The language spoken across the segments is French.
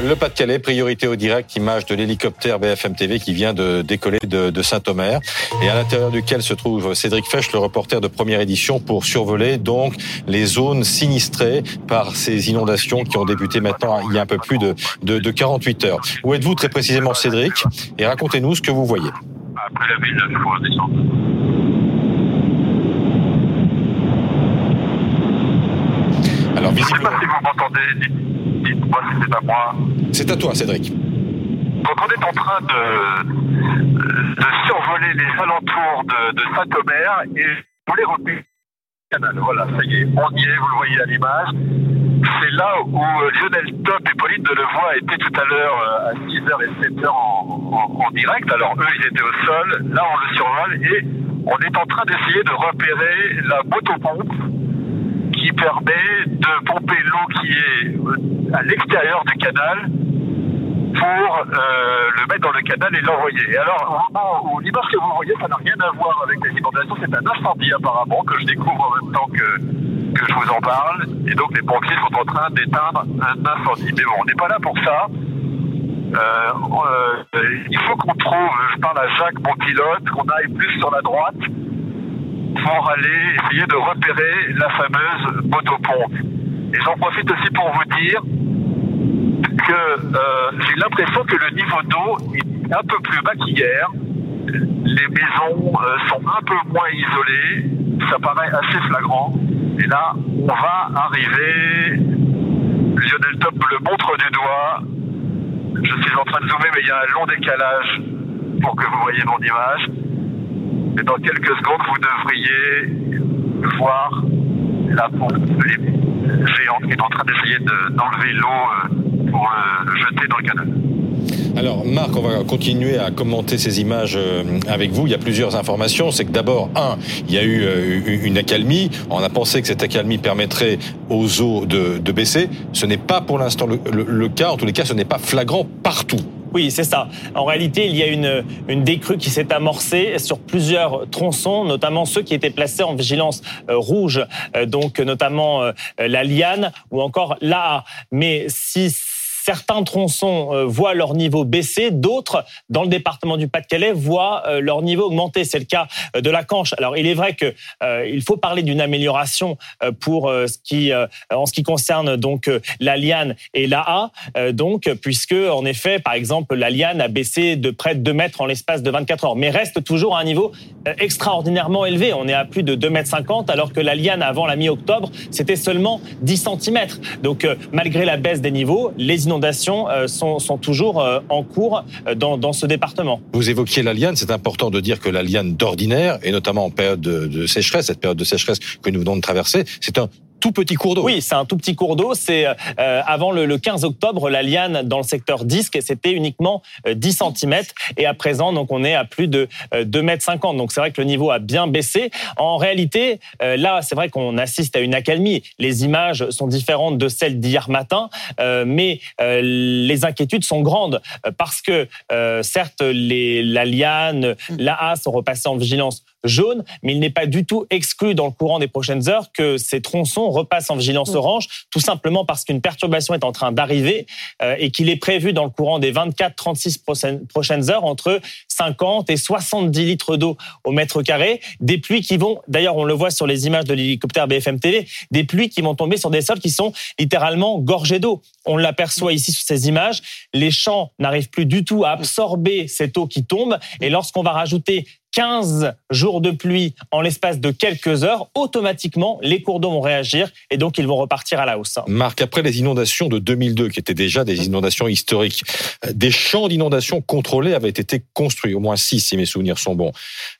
Le Pas-de-Calais, priorité au direct, image de l'hélicoptère BFM TV qui vient de décoller de, Saint-Omer et à l'intérieur duquel se trouve Cédric Fesch, le reporter de première édition pour survoler donc les zones sinistrées par ces inondations qui ont débuté maintenant il y a un peu plus de, de, de 48 heures. Où êtes-vous très précisément Cédric? Et racontez-nous ce que vous voyez. Après la ville, il faut descendre. Alors, visiblement. Je sais pas si vous m'entendez dites-moi si c'est à moi. C'est à toi, Cédric. Quand on est en train de, survoler les alentours de, Saint-Omer et vous les repérer canal. Voilà, ça y est, on y est, vous le voyez à l'image. C'est là où Lionel Top et Pauline Delevoye étaient tout à l'heure euh, à 6h et 7h en, en, direct. Alors eux, ils étaient au sol, là on le survole et on est en train d'essayer de repérer la motopompe qui permet de pomper l'eau qui est euh, à l'extérieur du canal pour euh, le mettre dans le canal et l'envoyer. Alors, au moment où l'image que vous voyez, ça n'a rien à voir avec les inondations, c'est un incendie apparemment que je découvre en même temps que, que je vous en parle. Et donc, les pompiers sont en train d'éteindre un incendie. Mais bon, on n'est pas là pour ça. Euh, euh, il faut qu'on trouve, je parle à Jacques, mon pilote, qu'on aille plus sur la droite pour aller essayer de repérer la fameuse motopompe. Et j'en profite aussi pour vous dire euh, j'ai l'impression que le niveau d'eau est un peu plus bas qu'hier. Les maisons euh, sont un peu moins isolées. Ça paraît assez flagrant. Et là, on va arriver. Lionel Top le montre du doigt. Je suis en train de zoomer, mais il y a un long décalage pour que vous voyez mon image. Et dans quelques secondes, vous devriez voir la pompe géante qui est en train d'essayer d'enlever l'eau euh, pour le jeter dans le canal. Alors Marc, on va continuer à commenter ces images euh, avec vous. Il y a plusieurs informations. C'est que d'abord, un, il y a eu euh, une accalmie. On a pensé que cette accalmie permettrait aux eaux de, baisser. Ce n'est pas pour l'instant le cas. En tous les cas, ce n'est pas flagrant partout. Oui, c'est ça. En réalité, il y a une, une décrue qui s'est amorcée sur plusieurs tronçons, notamment ceux qui étaient placés en vigilance euh, rouge, euh, donc notamment euh, la Liane ou encore l'AA. Mais si certains tronçons euh, voient leur niveau baisser, d'autres, dans le département du Pas-de-Calais, voient euh, leur niveau augmenter. C'est le cas euh, de la Canche. Alors, il est vrai que il faut parler d'une amélioration pour ce qui, en ce qui concerne donc la liane et l'AA, donc puisque en effet, par exemple, la liane a baissé de près de 2 mètres en l'espace de 24 heures, mais reste toujours à un niveau extraordinairement élevé. On est à plus de 2 mètres 50, alors que la liane avant la mi-octobre, c'était seulement 10 cm. Donc, malgré la baisse des niveaux, les inondations euh, sont, toujours euh, en cours euh, dans, ce département. Vous évoquiez la liane, c'est important de dire que la liane d'ordinaire, et notamment en période de sécheresse, cette période de sécheresse que nous venons de traverser, c'est un tout petit cours d'eau. Oui, c'est un tout petit cours d'eau. C'est euh, avant le, 15 octobre, la liane dans le secteur disque, c'était uniquement 10 euh, cm. Et à présent, donc on est à plus de 2 euh, mètres 50. Donc c'est vrai que le niveau a bien baissé. En réalité, là, c'est vrai qu'on assiste à une accalmie. Les images sont différentes de celles d'hier matin, mais les inquiétudes sont grandes parce que certes, les, la liane, la A sont repassées en vigilance jaune, mais il n'est pas du tout exclu dans le courant des prochaines heures que ces tronçons repassent en vigilance orange, tout simplement parce qu'une perturbation est en train d'arriver euh, et qu'il est prévu dans le courant des 24-36 prochaines heures entre 50 et 70 litres d'eau au mètre carré, des pluies qui vont, d'ailleurs on le voit sur les images de l'hélicoptère BFM TV, des pluies qui vont tomber sur des sols qui sont littéralement gorgés d'eau. On l'aperçoit ici sur ces images, les champs n'arrivent plus du tout à absorber cette eau qui tombe et lorsqu'on va rajouter 15 jours de pluie en l'espace de quelques heures, automatiquement, les cours d'eau vont réagir et donc ils vont repartir à la hausse. Marc, après les inondations de 2002, qui étaient déjà des inondations historiques, des champs d'inondation contrôlés avaient été construits, au moins six si mes souvenirs sont bons.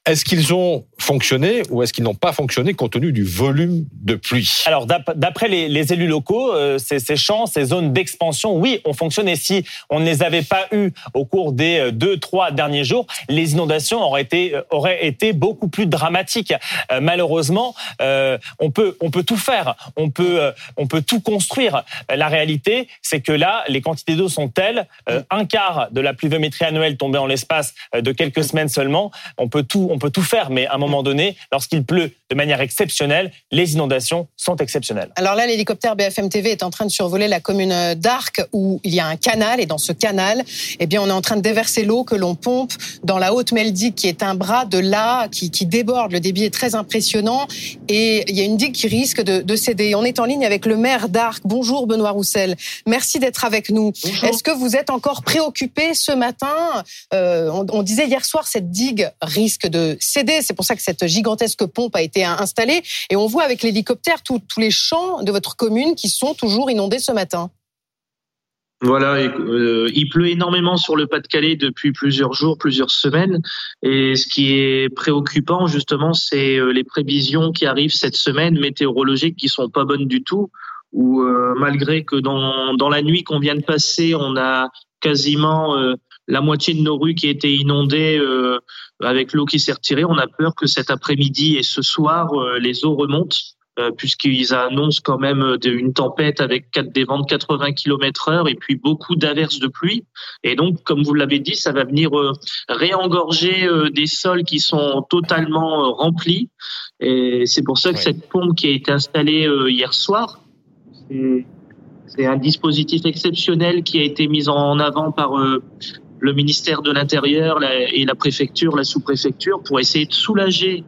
Est-ce qu'ils ont fonctionné ou est-ce qu'ils n'ont pas fonctionné compte tenu du volume de pluie? Alors, d'après les, élus locaux, euh, ces, ces, champs, ces zones d'expansion, oui, ont fonctionné. Si on ne les avait pas eus au cours des euh, deux, trois derniers jours, les inondations auraient été aurait été beaucoup plus dramatique. malheureusement, on peut on peut tout faire, on peut on peut tout construire. La réalité, c'est que là, les quantités d'eau sont telles, un quart de la pluviométrie annuelle tombée en l'espace de quelques semaines seulement. On peut tout on peut tout faire, mais à un moment donné, lorsqu'il pleut de manière exceptionnelle, les inondations sont exceptionnelles. Alors là, l'hélicoptère BFM TV est en train de survoler la commune d'Arc où il y a un canal et dans ce canal, eh bien, on est en train de déverser l'eau que l'on pompe dans la haute Meldic qui est un bras de là qui, qui, déborde. Le débit est très impressionnant et il y a une digue qui risque de, de céder. On est en ligne avec le maire d'Arc. Bonjour Benoît Roussel. Merci d'être avec nous. Est-ce que vous êtes encore préoccupé ce matin? Euh, on, on disait hier soir cette digue risque de céder. C'est pour ça que cette gigantesque pompe a été installée et on voit avec l'hélicoptère tous les champs de votre commune qui sont toujours inondés ce matin. Voilà, euh, il pleut énormément sur le Pas-de-Calais depuis plusieurs jours, plusieurs semaines. Et ce qui est préoccupant, justement, c'est euh, les prévisions qui arrivent cette semaine météorologiques qui sont pas bonnes du tout. Où euh, malgré que dans, dans la nuit qu'on vient de passer, on a quasiment la moitié de nos rues qui étaient inondées avec l'eau qui s'est retirée, on a peur que cet après-midi et ce soir, les eaux remontent euh, puisqu'ils annoncent quand même euh, une tempête avec des vents de 80 km heure et puis beaucoup d'averses de pluie. Et donc, comme vous l'avez dit, ça va venir euh, réengorger des sols qui sont totalement remplis. Et c'est pour ça que cette pompe qui a été installée hier soir, c'est un dispositif exceptionnel qui a été mis en avant par le ministère de l'Intérieur et la préfecture, la sous-préfecture, pour essayer de soulager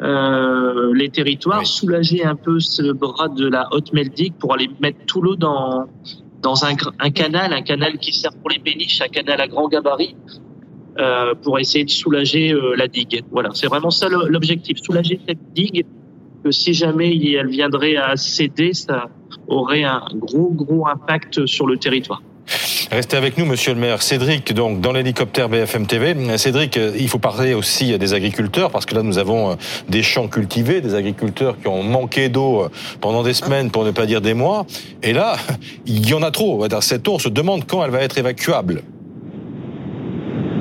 euh, les territoires, soulager un peu ce bras de la haute meldique pour aller mettre tout l'eau dans dans un, un, canal, un canal qui sert pour les péniches, un canal à grand gabarit, euh, pour essayer de soulager euh, la digue. Voilà, c'est vraiment ça l'objectif, soulager cette digue. Que si jamais elle viendrait à céder, ça aurait un gros gros impact sur le territoire. Restez avec nous, monsieur le maire. Cédric, donc, dans l'hélicoptère BFM TV. Cédric, il faut parler aussi des agriculteurs, parce que là, nous avons euh, des champs cultivés, des agriculteurs qui ont manqué d'eau euh, pendant des semaines, pour ne pas dire des mois. Et là, il y en a trop. Cette eau, on se demande quand elle va être évacuable.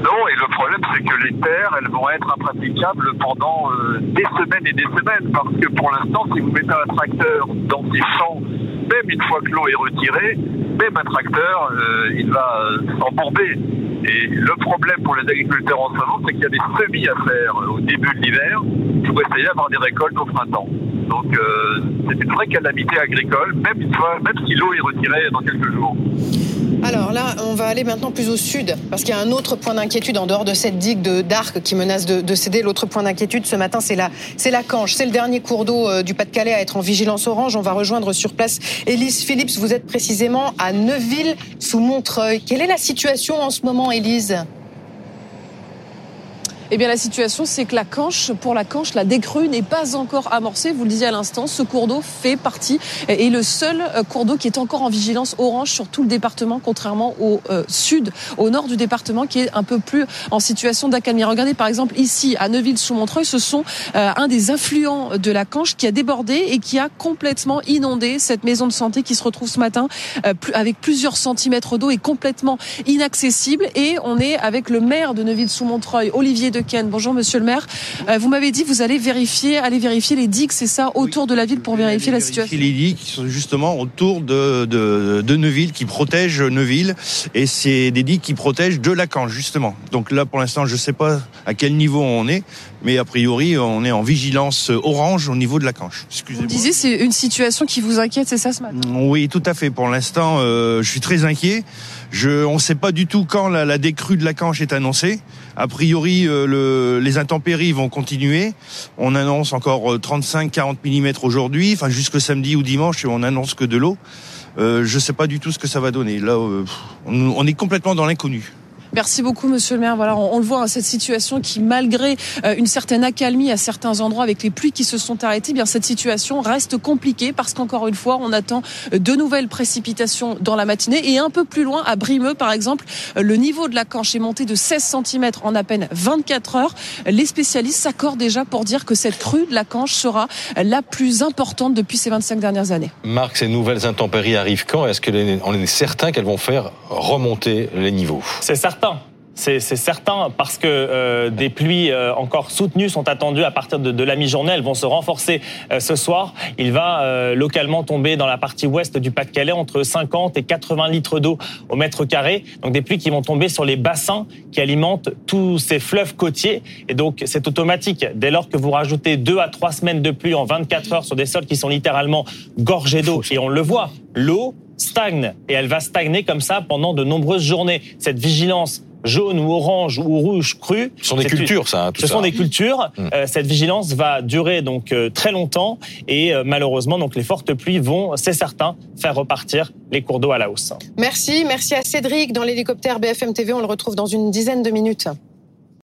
Non, et le problème, c'est que les terres, elles vont être impraticables pendant euh, des semaines et des semaines. Parce que pour l'instant, si vous mettez un tracteur dans ces champs, même une fois que l'eau est retirée, même un tracteur, euh, il va euh, s'embourber. Et le problème pour les agriculteurs en ce c'est qu'il y a des semis à faire au début de l'hiver pour essayer d'avoir des récoltes au printemps. Donc euh, c'est une vraie calamité agricole, même, même si l'eau est retirée dans quelques jours. Alors là, on va aller maintenant plus au sud, parce qu'il y a un autre point d'inquiétude en dehors de cette digue de d'Arc qui menace de, céder. L'autre point d'inquiétude ce matin, c'est la, c'est la Canche. C'est le dernier cours d'eau du Pas-de-Calais à être en vigilance orange. On va rejoindre sur place Élise Phillips. Vous êtes précisément à Neuville sous Montreuil. Quelle est la situation en ce moment, Élise? Eh bien, la situation, c'est que la Canche, pour la Canche, la décrue n'est pas encore amorcée. Vous le disiez à l'instant, ce cours d'eau fait partie et le seul euh, cours d'eau qui est encore en vigilance orange sur tout le département, contrairement au euh, sud, au nord du département, qui est un peu plus en situation d'accalmie. Regardez, par exemple, ici, à Neuville-sous-Montreuil, ce sont euh, un des affluents de la Canche qui a débordé et qui a complètement inondé cette maison de santé qui se retrouve ce matin avec plusieurs centimètres d'eau et complètement inaccessible. Et on est avec le maire de Neuville-sous-Montreuil, Olivier de Bonjour Monsieur le maire. Euh, vous m'avez dit que vous allez vérifier, aller vérifier les digues, c'est ça, autour de la ville pour vérifier la situation. Les digues qui sont justement autour de, de, Neuville, qui protègent Neuville, et c'est des digues qui protègent de Lacan justement. Donc là, pour l'instant, je ne sais pas à quel niveau on est, mais a priori, on est en vigilance orange au niveau de la canche. Vous disiez, c'est une situation qui vous inquiète, c'est ça ce matin? Oui, tout à fait. Pour l'instant, euh, je suis très inquiet. Je, on ne sait pas du tout quand la, la, décrue de la canche est annoncée. A priori, euh, le, les intempéries vont continuer. On annonce encore 35-40 euh, mm aujourd'hui, enfin jusque samedi ou dimanche, on annonce que de l'eau. Euh, je ne sais pas du tout ce que ça va donner. Là, on est complètement dans l'inconnu. Merci beaucoup, Monsieur le maire. Voilà, on, le voit, hein, cette situation qui, malgré euh, une certaine accalmie à certains endroits avec les pluies qui se sont arrêtées, eh bien cette situation reste compliquée parce qu'encore une fois, on attend euh, de nouvelles précipitations dans la matinée et un peu plus loin, à Brimeux, par exemple, euh, le niveau de la canche est monté de 16 cm en à peine 24 heures. Les spécialistes s'accordent déjà pour dire que cette crue de la canche sera la plus importante depuis ces 25 dernières années. Marc, ces nouvelles intempéries arrivent quand? Est-ce qu'on est certain qu'elles vont faire remonter les niveaux? C'est certain C'est certain parce que euh, des pluies euh, encore soutenues sont attendues à partir de, de la mi-journée. Elles vont se renforcer euh, ce soir. Il va euh, localement tomber dans la partie ouest du Pas-de-Calais entre 50 et 80 litres d'eau au mètre carré. Donc des pluies qui vont tomber sur les bassins qui alimentent tous ces fleuves côtiers. Et donc c'est automatique. Dès lors que vous rajoutez deux à trois semaines de pluie en 24 heures sur des sols qui sont littéralement gorgés d'eau, et on le voit, l'eau stagne et elle va stagner comme ça pendant de nombreuses journées. Cette vigilance jaune ou orange ou rouge cru. Ce sont des cultures, ça. Hein, ce sont des cultures. Mmh. Euh, cette vigilance va durer donc euh, très longtemps et euh, malheureusement donc les fortes pluies vont, c'est certain, faire repartir les cours d'eau à la hausse. Merci, merci à Cédric dans l'hélicoptère BFM TV. On le retrouve dans une dizaine de minutes.